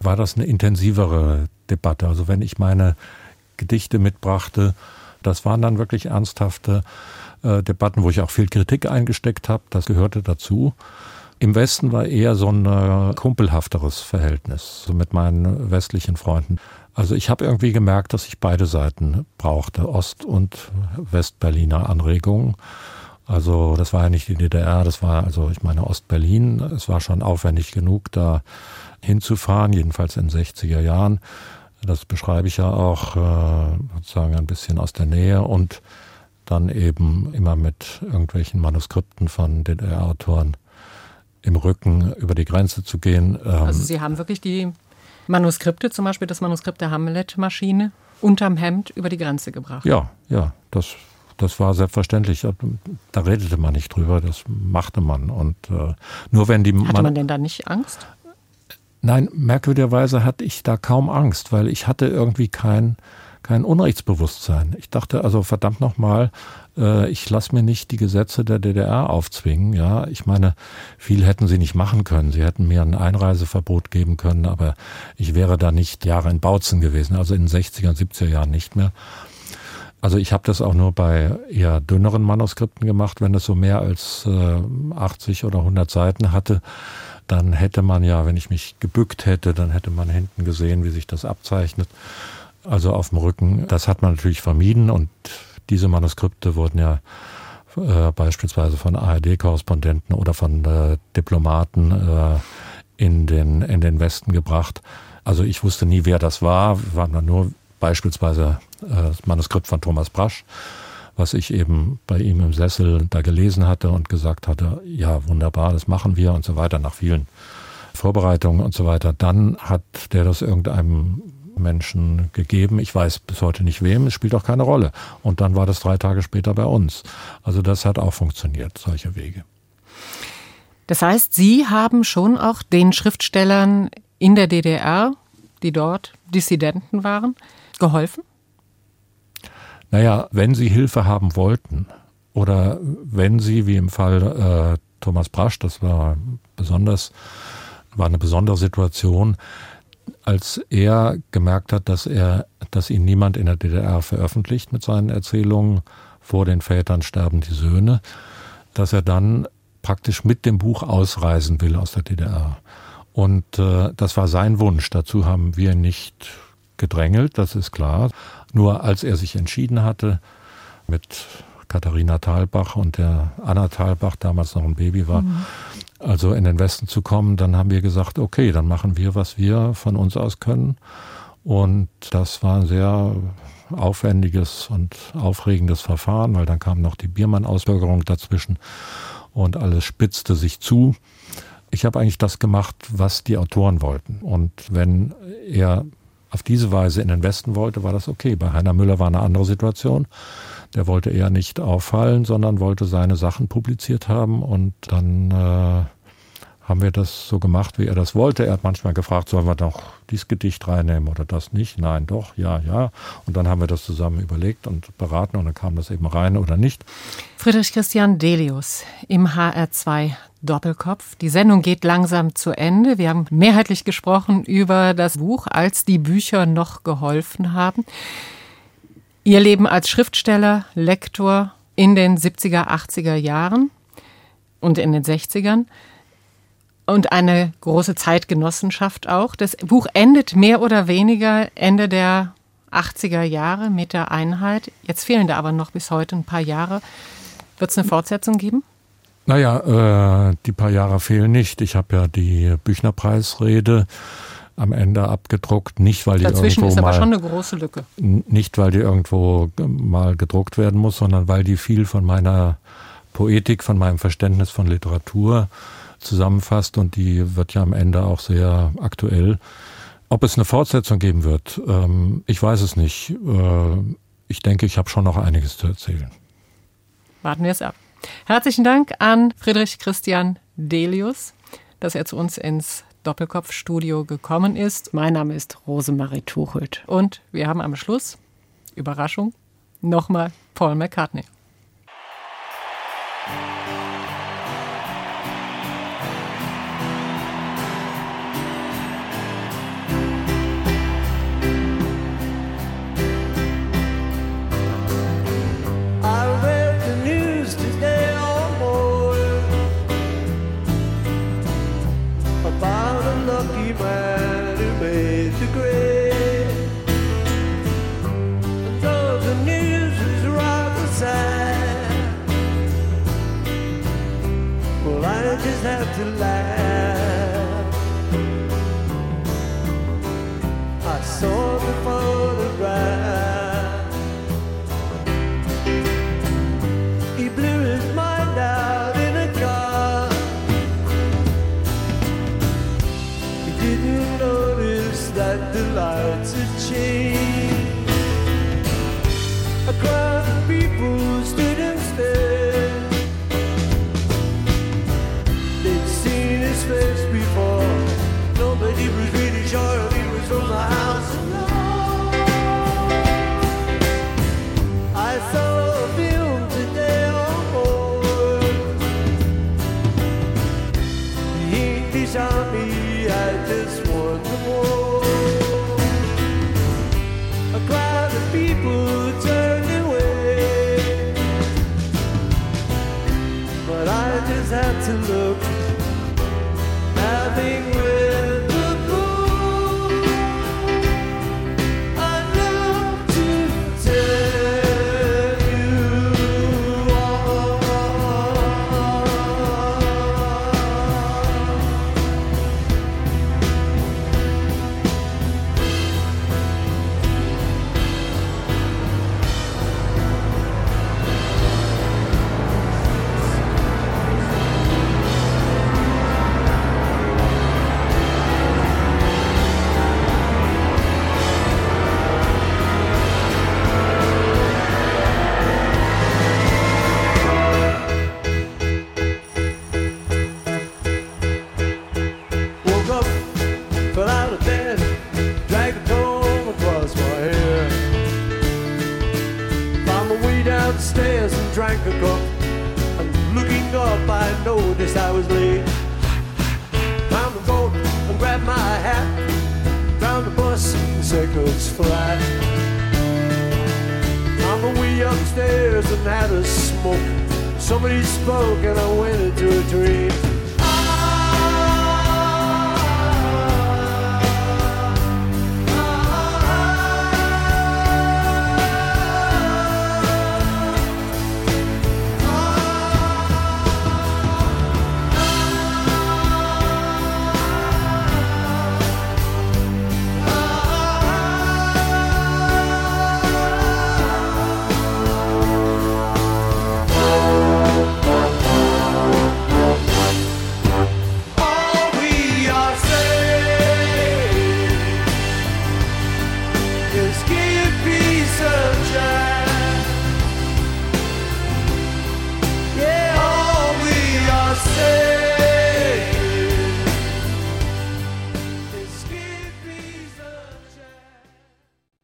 war das eine intensivere Debatte. Also wenn ich meine Gedichte mitbrachte, das waren dann wirklich ernsthafte äh, Debatten, wo ich auch viel Kritik eingesteckt habe, das gehörte dazu. Im Westen war eher so ein äh, kumpelhafteres Verhältnis so mit meinen westlichen Freunden. Also ich habe irgendwie gemerkt, dass ich beide Seiten brauchte, Ost- und Westberliner Anregungen. Also das war ja nicht die DDR, das war also ich meine Ostberlin. Es war schon aufwendig genug, da hinzufahren, jedenfalls in den 60er Jahren. Das beschreibe ich ja auch äh, sozusagen ein bisschen aus der Nähe und dann eben immer mit irgendwelchen Manuskripten von DDR-Autoren im Rücken über die Grenze zu gehen. Ähm, also Sie haben wirklich die Manuskripte, zum Beispiel das Manuskript der Hamlet-Maschine, unterm Hemd über die Grenze gebracht. Ja, ja, das, das war selbstverständlich. Da redete man nicht drüber, das machte man. Und äh, nur wenn die Hatte man, man denn da nicht Angst? Nein, merkwürdigerweise hatte ich da kaum Angst, weil ich hatte irgendwie kein kein Unrechtsbewusstsein. Ich dachte also verdammt nochmal, äh, ich lasse mir nicht die Gesetze der DDR aufzwingen. Ja, ich meine, viel hätten sie nicht machen können. Sie hätten mir ein Einreiseverbot geben können, aber ich wäre da nicht Jahre in Bautzen gewesen, also in den 60er und 70er Jahren nicht mehr. Also ich habe das auch nur bei eher dünneren Manuskripten gemacht, wenn es so mehr als äh, 80 oder 100 Seiten hatte dann hätte man ja, wenn ich mich gebückt hätte, dann hätte man hinten gesehen, wie sich das abzeichnet also auf dem Rücken. Das hat man natürlich vermieden und diese Manuskripte wurden ja äh, beispielsweise von ARD-Korrespondenten oder von äh, Diplomaten äh, in, den, in den Westen gebracht. Also ich wusste nie, wer das war. Dann nur beispielsweise äh, das Manuskript von Thomas Brasch, was ich eben bei ihm im Sessel da gelesen hatte und gesagt hatte, ja, wunderbar, das machen wir und so weiter, nach vielen Vorbereitungen und so weiter. Dann hat der das irgendeinem Menschen gegeben. Ich weiß bis heute nicht wem, es spielt auch keine Rolle. Und dann war das drei Tage später bei uns. Also das hat auch funktioniert, solche Wege. Das heißt, Sie haben schon auch den Schriftstellern in der DDR, die dort Dissidenten waren, geholfen? Naja, wenn sie Hilfe haben wollten oder wenn sie, wie im Fall äh, Thomas Brasch, das war besonders, war eine besondere Situation, als er gemerkt hat, dass er, dass ihn niemand in der DDR veröffentlicht mit seinen Erzählungen, vor den Vätern sterben die Söhne, dass er dann praktisch mit dem Buch ausreisen will aus der DDR. Und äh, das war sein Wunsch. Dazu haben wir nicht gedrängelt, das ist klar. Nur als er sich entschieden hatte, mit Katharina Thalbach und der Anna Thalbach, damals noch ein Baby war, mhm. Also in den Westen zu kommen, dann haben wir gesagt, okay, dann machen wir, was wir von uns aus können. Und das war ein sehr aufwendiges und aufregendes Verfahren, weil dann kam noch die Biermann-Ausbürgerung dazwischen und alles spitzte sich zu. Ich habe eigentlich das gemacht, was die Autoren wollten. Und wenn er auf diese Weise in den Westen wollte, war das okay. Bei Heiner Müller war eine andere Situation. Der wollte eher nicht auffallen, sondern wollte seine Sachen publiziert haben. Und dann äh, haben wir das so gemacht, wie er das wollte. Er hat manchmal gefragt, sollen wir doch dieses Gedicht reinnehmen oder das nicht? Nein, doch, ja, ja. Und dann haben wir das zusammen überlegt und beraten und dann kam das eben rein oder nicht. Friedrich Christian Delius im HR2 Doppelkopf. Die Sendung geht langsam zu Ende. Wir haben mehrheitlich gesprochen über das Buch, als die Bücher noch geholfen haben. Ihr Leben als Schriftsteller, Lektor in den 70er, 80er Jahren und in den 60ern und eine große Zeitgenossenschaft auch. Das Buch endet mehr oder weniger Ende der 80er Jahre mit der Einheit. Jetzt fehlen da aber noch bis heute ein paar Jahre. Wird es eine Fortsetzung geben? Naja, äh, die paar Jahre fehlen nicht. Ich habe ja die Büchnerpreisrede am Ende abgedruckt, nicht weil die Dazwischen irgendwo ist aber mal, schon eine große Lücke. nicht weil die irgendwo mal gedruckt werden muss, sondern weil die viel von meiner Poetik, von meinem Verständnis von Literatur zusammenfasst und die wird ja am Ende auch sehr aktuell. Ob es eine Fortsetzung geben wird, ähm, ich weiß es nicht. Äh, ich denke, ich habe schon noch einiges zu erzählen. Warten wir es ab. Herzlichen Dank an Friedrich Christian Delius, dass er zu uns ins Doppelkopfstudio gekommen ist. Mein Name ist Rosemarie Tuchelt und wir haben am Schluss, Überraschung, nochmal Paul McCartney. have to lie.